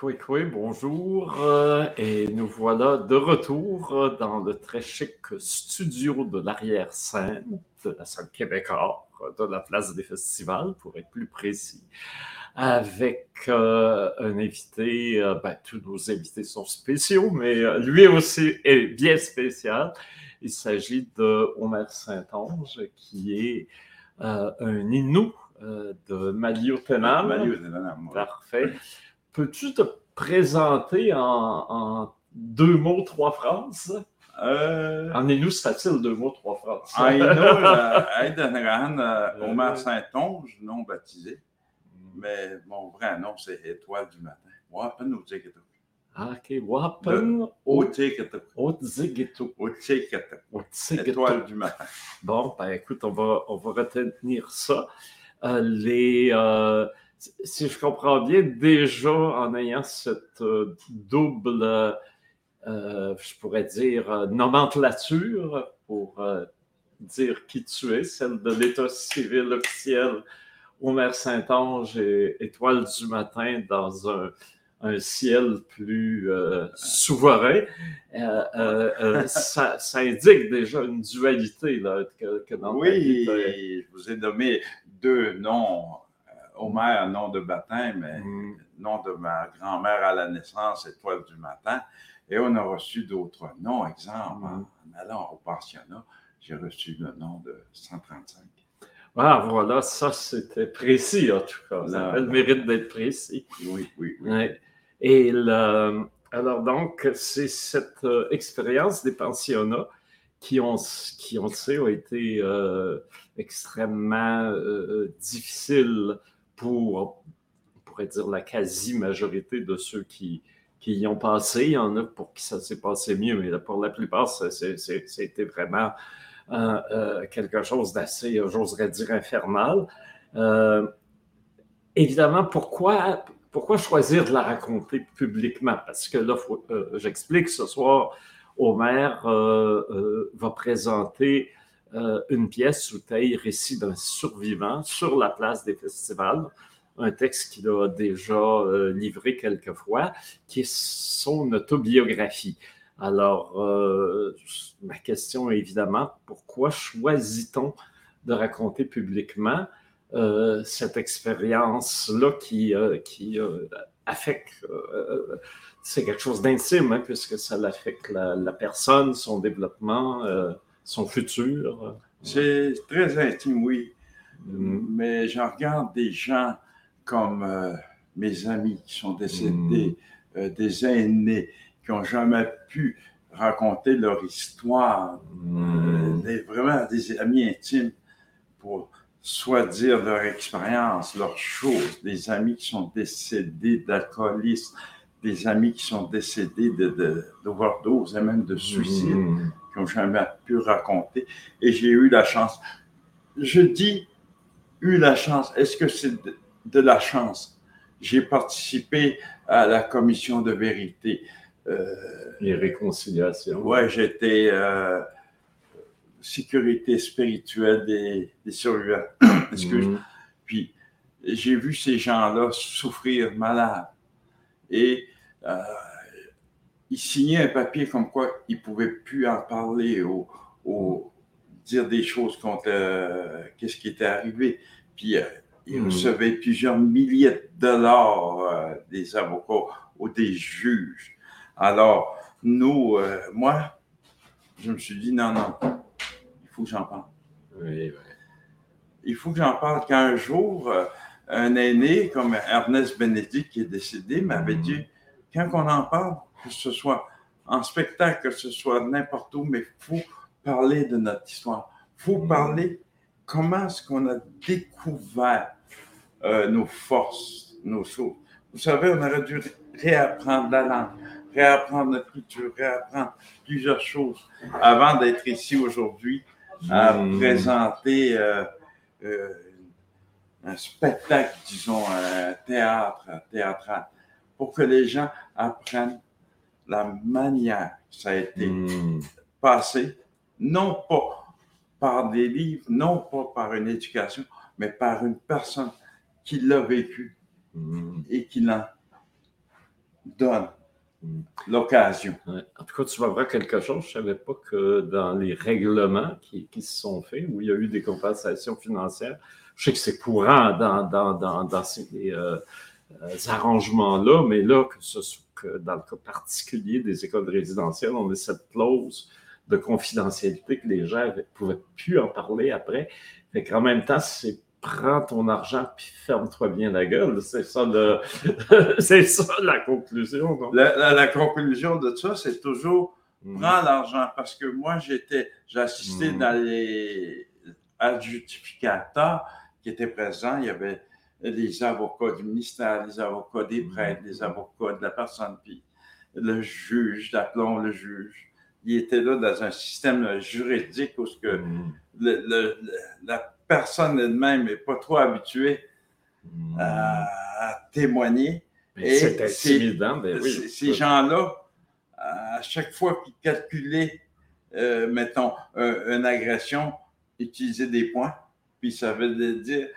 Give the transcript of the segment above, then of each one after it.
Oui, bonjour. Euh, et nous voilà de retour euh, dans le très chic studio de l'arrière-scène de la salle québécois, de la place des festivals, pour être plus précis, avec euh, un invité, ben, tous nos invités sont spéciaux, mais lui aussi est bien spécial. Il s'agit de Omer Saint-Onge, qui est un Inou de Maliotenam. Maliotenam, Parfait. Peux-tu te présenter en, deux mots, trois phrases? Euh... En Inou, c'est facile, deux mots, trois phrases? En Inou, euh, Omer Saint-Onge, non baptisé. Mais mon vrai nom, c'est Étoile du matin. Wapen au Tzigito. Ah, OK. Wapen. Au Tzigito. Étoile du matin. Bon, ben écoute, on va, on va retenir ça. Euh, les. Euh, si je comprends bien, déjà en ayant cette euh, double, euh, je pourrais dire, euh, nomenclature pour dire qui tu es, celle de l'état civil officiel Omer Saint-Ange et Étoile du matin dans un, ciel plus souverain, ça, indique déjà une dualité là, que, dans Oui, je vous ai nommé deux noms Omer, nom de baptême, mais mm. nom de ma grand-mère à la naissance, Étoile du matin. Et on a reçu d'autres noms. Exemple, mm. en, allant au pensionnat, j'ai reçu le nom de 135. Ah, voilà, ça c'était précis en tout cas. Ça a le mérite d'être précis. Oui, oui, oui. Et alors donc, c'est cette euh, expérience des pensionnats qui ont, qui on sait, ont été euh, extrêmement euh, difficiles pour, on pourrait dire, la quasi-majorité de ceux qui, qui y ont passé. Il y en a pour qui ça s'est passé mieux, mais pour la plupart, c'était vraiment euh, euh, quelque chose d'assez, j'oserais dire, infernal. Euh, évidemment, pourquoi, pourquoi choisir de la raconter publiquement? Parce que là, j'explique ce soir, Homer va présenter euh, une pièce sous taille récit d'un survivant sur la place des festivals, un texte qu'il a déjà euh, livré quelques fois, qui est son autobiographie. Alors, euh, ma question est évidemment, pourquoi choisit-on de raconter publiquement cette expérience-là qui, qui affecte c'est quelque chose d'intime, hein, puisque ça affecte la, personne, son développement, son futur? C'est très intime, oui. Mm. Mais j'en regarde des gens comme euh, mes amis qui sont décédés, mm. euh, des aînés qui n'ont jamais pu raconter leur histoire, mm. euh, vraiment des amis intimes pour soit dire leur expérience, leurs choses, des amis qui sont décédés d'alcoolisme, des amis qui sont décédés d'overdose de, et même de suicide qui n'ont jamais pu raconter. Et j'ai eu la chance. Je dis eu la chance. Est-ce que c'est de, la chance? J'ai participé à la commission de vérité. Euh, et réconciliation. Oui, j'étais euh, sécurité spirituelle des, des survivants. Mhm. Puis j'ai vu ces gens-là souffrir malades. Et euh, il signait un papier comme quoi il ne pouvait plus en parler ou, dire des choses contre euh, qu'est-ce qui était arrivé. Puis euh, il hmm. recevait plusieurs milliers de dollars euh, des avocats ou des juges. Alors, nous, moi, je me suis dit non, non, il faut que j'en parle. Il faut que j'en parle qu'un jour, un aîné comme Ernest Bénédicte qui est décédé m'avait hmm. dit quand on en parle, que ce soit en spectacle, que ce soit n'importe où, mais il faut parler de notre histoire. Il faut mm. parler comment est-ce qu'on a découvert euh, nos forces, nos choses. Vous savez, on aurait dû réapprendre la langue, réapprendre notre culture, réapprendre plusieurs choses avant d'être ici aujourd'hui à mm. présenter euh, euh, un spectacle, disons, un théâtre, théâtral, pour que les gens apprennent la manière que ça a été hmm. passé, non pas par des livres, non pas par une éducation, mais par une personne qui l'a vécu hmm. et qui l'a donne l'occasion. En tout cas, tu vas voir quelque chose. Je ne savais pas que dans les règlements qui, qui, se sont faits, où il y a eu des compensations financières, je sais que c'est courant dans, dans, dans, dans ces euh, arrangements-là, mais là, que, ce, que dans le cas particulier des écoles résidentielles, on a cette clause de confidentialité que les gens ne pouvaient plus en parler après. Fait qu'en même temps, c'est prends ton argent puis ferme-toi bien la gueule. C'est ça, le... c'est ça la conclusion. La, conclusion de ça, c'est toujours mm. prends l'argent parce que moi, j'étais, j'ai assisté mm. dans les adjudificateurs qui étaient présents. Il y avait les avocats du ministère, les avocats des mm. prêtres, les avocats de la personne, puis le juge, d'aplomb le juge. Il était là dans un système juridique où ce que le, la personne elle-même n'est pas trop habituée hmm. à, témoigner. C'est intimidant, ben oui. Ces gens-là, à chaque fois qu'ils calculaient, euh, mettons, une agression, utilisaient des points, puis ça veut dire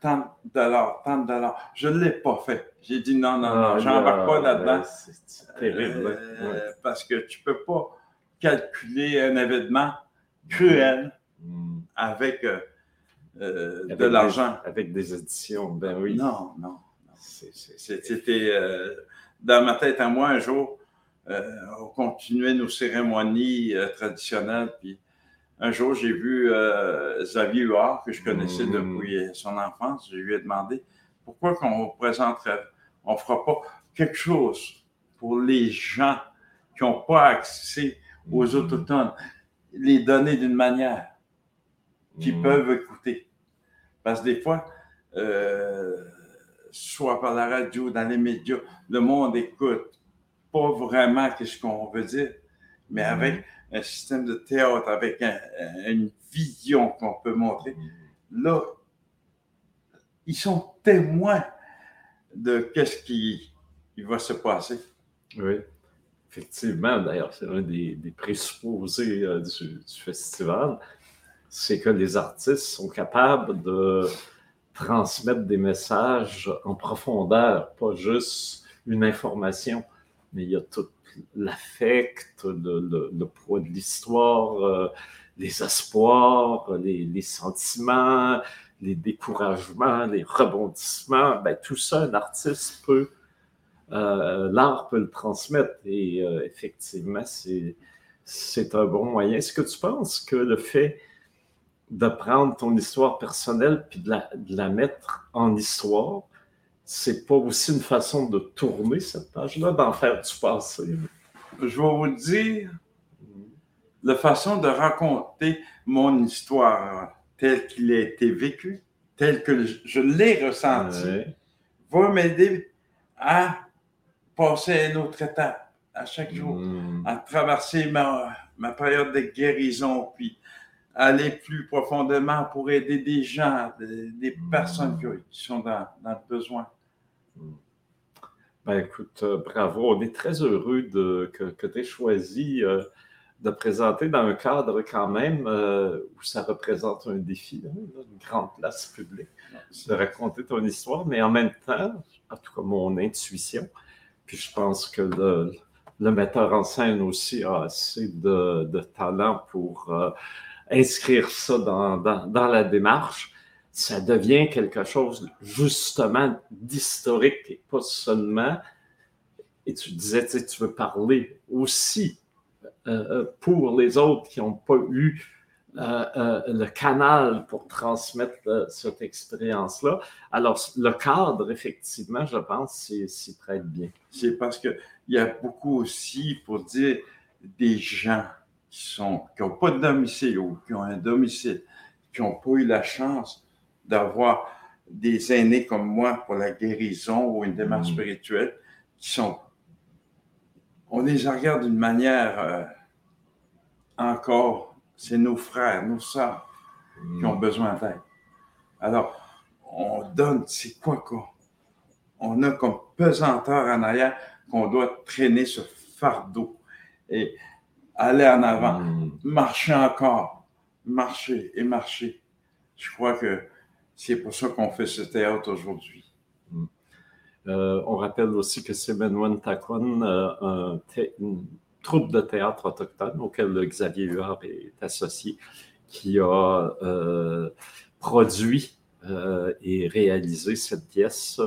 tant de dollars, tant de dollars. Je ne l'ai pas fait. J'ai dit non, non, non, ah, j'embarque pas là-dedans. c'est terrible. Euh, parce que tu ne peux pas calculer un événement cruel hmm. avec euh, euh, de l'argent. Avec des éditions, ben oui. Non, non. C'était euh, dans ma tête à moi un jour, on continuait nos cérémonies traditionnelles, puis un jour j'ai vu Xavier Huard, que je connaissais mm. depuis son enfance, je lui ai demandé pourquoi qu'on présenterait, on ne fera pas quelque chose pour les gens qui n'ont pas accès aux mm. autochtones, les donner d'une manière qui mm. peuvent écouter. Parce que des fois, euh, soit par la radio, dans les médias, le monde écoute pas vraiment ce qu'on veut dire, mais mm-hmm. avec un système de théâtre, avec une vision qu'on peut montrer, mm-hmm. là, ils sont témoins de ce qui, va se passer. Oui, effectivement. D'ailleurs, c'est un des, présupposés euh, du, festival c'est que les artistes sont capables de transmettre des messages en profondeur, pas juste une information, mais il y a tout l'affect, le, poids de l'histoire, euh, les espoirs, les, sentiments, les découragements, les rebondissements. Ben, tout ça, un artiste peut, euh, l'art peut le transmettre et euh, effectivement, c'est un bon moyen. Est-ce que tu penses que le fait de prendre ton histoire personnelle puis de la, mettre en histoire, c'est pas aussi une façon de tourner cette page-là, d'en faire du passé? Je vais vous dire la façon de raconter mon histoire telle qu'il a été vécu, telle que je l'ai ressenti, va m'aider à passer à une autre étape à chaque jour, hmm. à traverser ma, ma période de guérison, puis aller plus profondément pour aider des gens, des, personnes qui, sont dans, le besoin. Ben, écoute, euh, bravo. On est très heureux de, que, tu aies choisi euh, de présenter dans un cadre quand même euh, où ça représente un défi, une grande place publique, de raconter ton histoire, mais en même temps, en tout cas mon intuition, puis je pense que le, le metteur en scène aussi a assez de, de talent pour inscrire ça dans, dans, la démarche, ça devient quelque chose justement d'historique et pas seulement. Et tu disais, tu, tu veux parler aussi euh, euh, pour les autres qui n'ont pas eu euh, le canal pour transmettre cette expérience-là. Alors, le cadre, effectivement, je pense, s'y prête bien. C'est parce qu'il y a beaucoup aussi, pour dire, des gens qui n'ont pas de domicile ou qui ont un domicile, qui n'ont pas eu la chance d'avoir des aînés comme moi pour la guérison ou une démarche mm. spirituelle, qui sont, on les regarde d'une manière euh, encore, c'est nos frères, nos sœurs qui ont mm. besoin d'aide. Alors, on donne, c'est quoi qu'on on a comme pesanteur en arrière qu'on doit traîner ce fardeau. Et aller en avant, hmm. marcher encore, marcher et marcher. Je crois que c'est pour ça qu'on fait ce théâtre aujourd'hui. Hmm. on rappelle aussi que c'est Benoît Takwan, un une troupe de théâtre autochtone auquel Xavier Huard est associé, qui a produit et réalisé cette pièce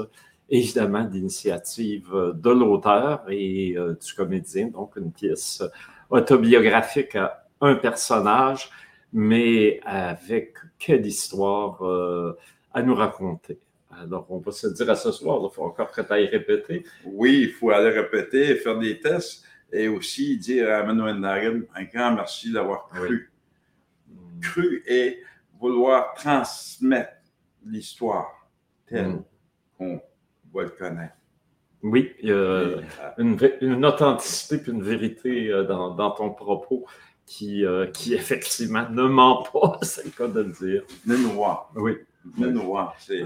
évidemment d'initiative de l'auteur et du comédien, donc une pièce autobiographique à un personnage, mais avec quelle histoire euh, à nous raconter. Alors, on va se dire à ce soir, il faut encore que tu ailles répéter. Oui, il faut aller répéter, faire des tests et aussi dire à Manuel Naren un grand merci d'avoir cru. Cru et vouloir transmettre l'histoire telle mm. qu'on va le connaître. Oui, y a euh, une, authenticité et une vérité euh, dans, ton propos qui, euh, qui effectivement ne ment pas, c'est le cas de le dire. Le noir. Oui. Le noir, c'est.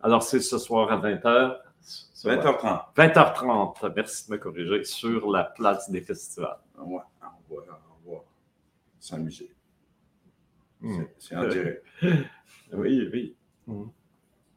Alors, c'est ce soir à 20h. 20h30. 20h30, merci de me corriger, sur la place des festivals. Ouais, on va, on va s'amuser. Hmm. C'est en direct. oui, oui. Hmm.